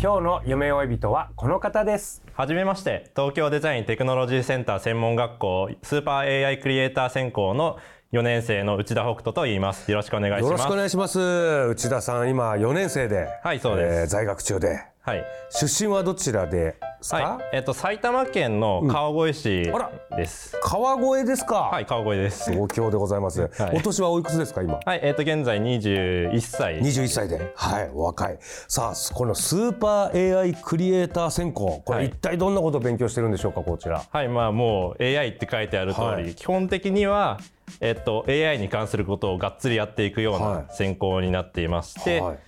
今日の夢追い人はこの方です。はじめまして東京デザインテクノロジーセンター専門学校スーパー AI クリエイター専攻の4年生の内田北斗と言います。よろしくお願いします。よろしくお願いします。内田さん今4年生ではいそうです、えー、在学中ではい。出身はどちらですか、はい、えっ、ー、と埼玉県の川越市です、うん、川越ですか？はい川越です。東京でございます、はい、お年はおいくつですか今？はいえっ、ー、と現在21歳。21歳で。はいお若い。さあこのスーパー AI クリエイター専攻これ一体どんなことを勉強してるんでしょうかこちら。はいまあもう AI って書いてある通り、はい、基本的にはえっと、AI に関することをがっつりやっていくような専攻になっていまして、はい、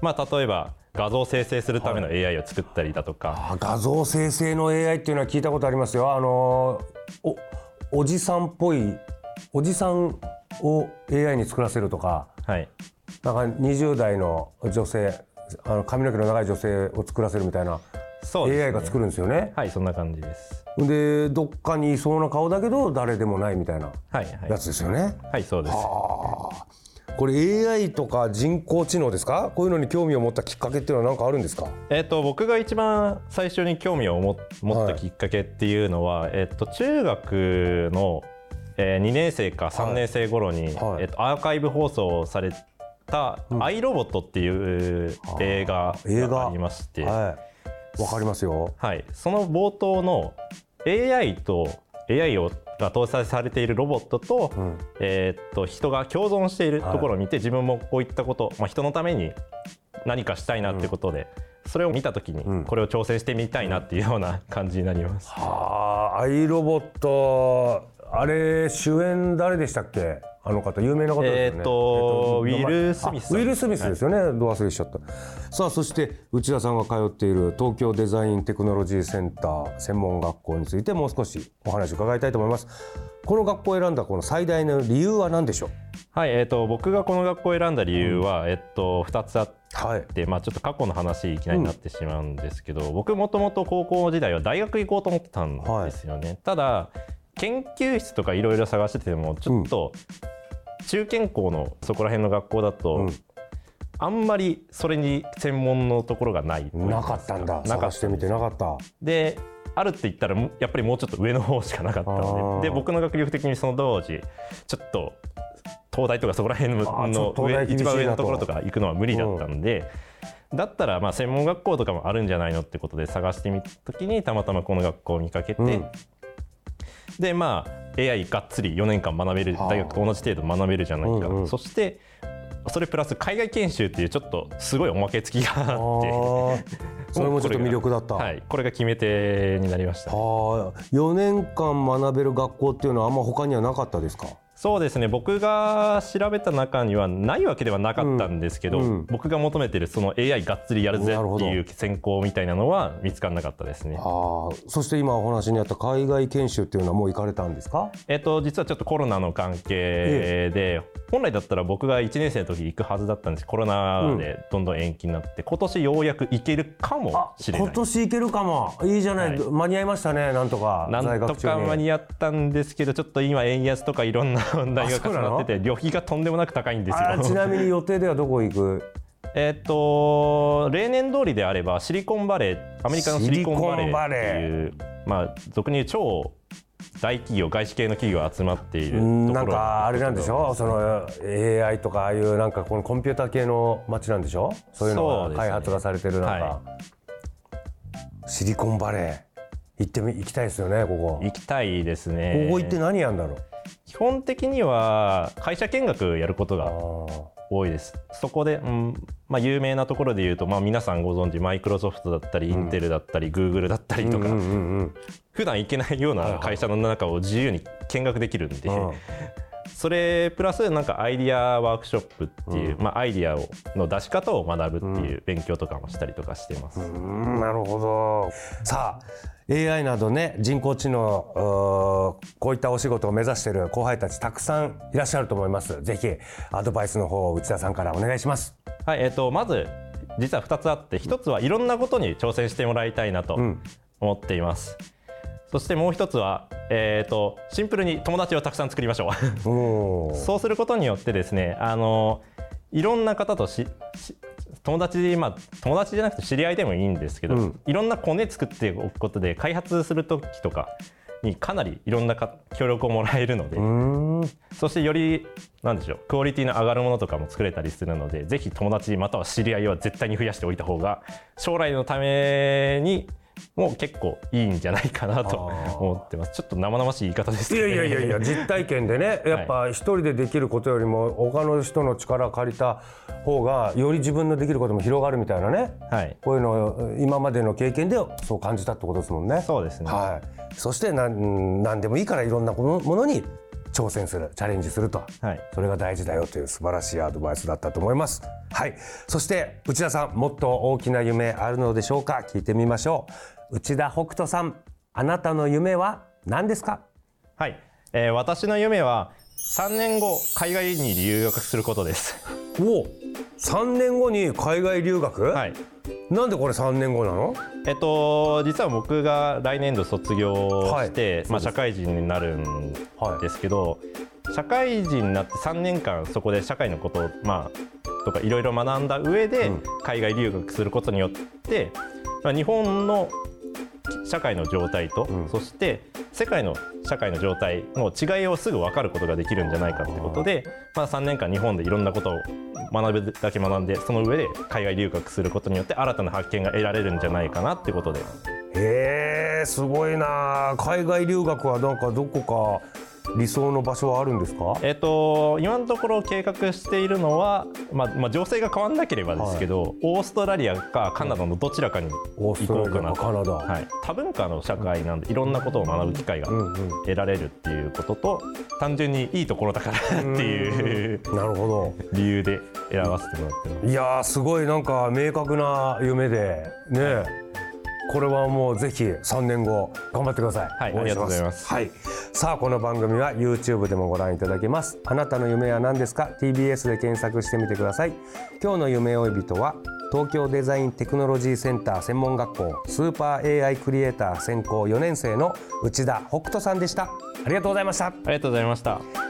まあ、例えば画像生成するための AI を作ったりだとか、はい、画像生成の AI っていうのは聞いたことありますよ。あのおおじさんっぽいおじさんを AI に作らせるとか、はい、なんか20代の女性あの髪の毛の長い女性を作らせるみたいなそう、ね、AI が作るんですよね。はいそんな感じです。でどっかにいそうな顔だけど誰でもないみたいなやつですよね。はい、はい、そうです。これ AI とか人工知能ですか？こういうのに興味を持ったきっかけっていうのは何かあるんですか、えーと、僕が一番最初に興味を持ったきっかけっていうのは、はい、えーと、中学の、えー、2年生か3年生頃に、はい。はい、えーと、アーカイブ放送された「アイロボット」っていう映画がありまして。わかりますよ。はい、その冒頭の AI と AI をが搭載されているロボットとうん、えー、っと人が共存しているところを見て、はい、自分もこういったこと、まあ、人のために何かしたいなってことで、うん、それを見た時にこれを挑戦してみたいなっていうような感じになります。はあ、アイロボットあれ主演誰でしたっけ？あの方有名な方ですよね。えー、っと、ウィル・スミスウィル・スミスですよね、はい、ど忘れしちゃったさあそして内田さんが通っている東京デザインテクノロジーセンター専門学校についてもう少しお話を伺いたいと思います。この学校を選んだこの最大の理由は何でしょう？はい、えーと、僕がこの学校を選んだ理由は、うん、えっと、2つあって、はい、まあ、ちょっと過去の話いきなりなってしまうんですけど、うん、僕もともと高校時代は大学行こうと思ってたんですよね、はい、ただ研究室とかいろいろ探しててもちょっと中堅校のそこら辺の学校だと、うん、あんまりそれに専門のところがない。なかったんだ。探してみてなかった。であるって言ったらやっぱりもうちょっと上の方しかなかったのでで僕の学力的にその当時ちょっと東大とかそこら辺の上一番上のところとか行くのは無理だったんで、うん、だったらまあ専門学校とかもあるんじゃないのってことで探してみた時にたまたまこの学校を見かけて、うん、でまあ AI がっつり4年間学べる大学と同じ程度学べるじゃないか、うんうん、そしてそれプラス海外研修っていうちょっとすごいおまけ付きがあって。それもちょっと魅力だった。はい。これが決め手になりました。4年間学べる学校っていうのはあんま他にはなかったですか？そうですね。僕が調べた中にはないわけではなかったんですけど、うん。うん、僕が求めてるその AI がっつりやるぜっていう専攻みたいなのは見つからなかったですね。あそして今お話にあった海外研修っていうのはもう行かれたんですか？えっと実はちょっとコロナの関係で、本来だったら僕が1年生の時行くはずだったんです。コロナでどんどん延期になって、うん、今年ようやく行けるかもしれない。今年行けるかも。いいじゃない、はい、間に合いましたね。なんとかなんとか間に合ったんですけどちょっと今円安とかいろんな 問題が重なってて旅費がとんでもなく高いんですよ。ちなみに予定ではどこ行く？えっと例年通りであればシリコンバレーアメリカのシリコンバレーっていうまあ俗に言う超大企業外資系の企業が集まっているなんかあれなんでしょその AI とかああいうなんかこのコンピューター系の街なんでしょそういうのが開発がされてるなんか、ねはい、シリコンバレー。行ってみ行きたいですよねここ。行きたいですね。ここ行って何やんだろう？基本的には会社見学やることが多いです。そこで、うんまあ、有名なところで言うと、まあ、皆さんご存知マイクロソフトだったり、インテルだったりグーグルだったりとか、うんうんうん普段行けないような会社の中を自由に見学できるんで、うんそれプラスなんかアイディアワークショップっていう、まあ、アイディアをの出し方を学ぶっていう勉強とかもしたりとかしてます。うんなるほど。さあ AI などね人工知能こういったお仕事を目指している後輩たちたくさんいらっしゃると思います。ぜひアドバイスの方を内田さんからお願いします。はいえー、とまず実は2つあって1つはいろんなことに挑戦してもらいたいなとん。思っています。そしてもう一つは、えー、とシンプルに友達をたくさん作りましょう。そうすることによってですねあのいろんな方としし友達まあ友達じゃなくて知り合いでもいいんですけど、うん。いろんなコネ作っておくことで開発する時とかにかなりいろんなか協力をもらえるので、そしてよりなんでしょうクオリティの上がるものとかも作れたりするのでぜひ友達または知り合いは絶対に増やしておいた方が将来のためにも結構いいんじゃないかなと思ってます。ちょっと生々しい言い方ですいけど、やいやいやいや 実体験でねやっぱ一人でできることよりも他の人の力借りた方がより自分のできることも広がるみたいなね。はい。こういうのを今までの経験でそう感じたってことですもんね。そうですね。はい、そしてなん何でもいいからいろんなものに挑戦するチャレンジすると、はい。それが大事だよという素晴らしいアドバイスだったと思います。はい、そして内田さんもっと大きな夢あるのでしょうか？聞いてみましょう。内田北斗さんあなたの夢は何ですか？はい、えー私の夢は3年後海外に留学することです。お3年後に海外留学、はい。なんでこれ3年後なの？えっと実は僕が来年度卒業して、はい。まあ社会人になるんはいですけど、社会人になって3年間そこで社会のことをまあとかいろいろ学んだ上でうん。海外留学することによって、まあ日本の社会の状態と、うん。そして世界の社会の状態の違いをすぐ分かることができるんじゃないかってことで、まあ、3年間日本でいろんなことを学ぶだけ学んでその上で海外留学することによって新たな発見が得られるんじゃないかなってことで。へえすごいな。海外留学はなんかどこか理想の場所はあるんですか？えっと今のところ計画しているのは、まあまあ、情勢が変わらなければですけど、オーストラリアかカナダのどちらかに行こうかなと。かカナダ、はい、多文化の社会なんでいろんなことを学ぶ機会がうんうん得られるっていうことと単純にいいところだから っていうなるほど。理由で選ばせてもらってます。いやーすごいなんか明確な夢でねこれはもうぜひ3年後頑張ってください。はいありがとうございます。はい。さあこの番組は YouTube でもご覧いただけます。あなたの夢は何ですか ?TBS で検索してみてください。今日の夢追い人は東京デザインテクノロジーセンター専門学校スーパー AI クリエイター専攻4年生の内田北斗さんでした。ありがとうございました。ありがとうございました。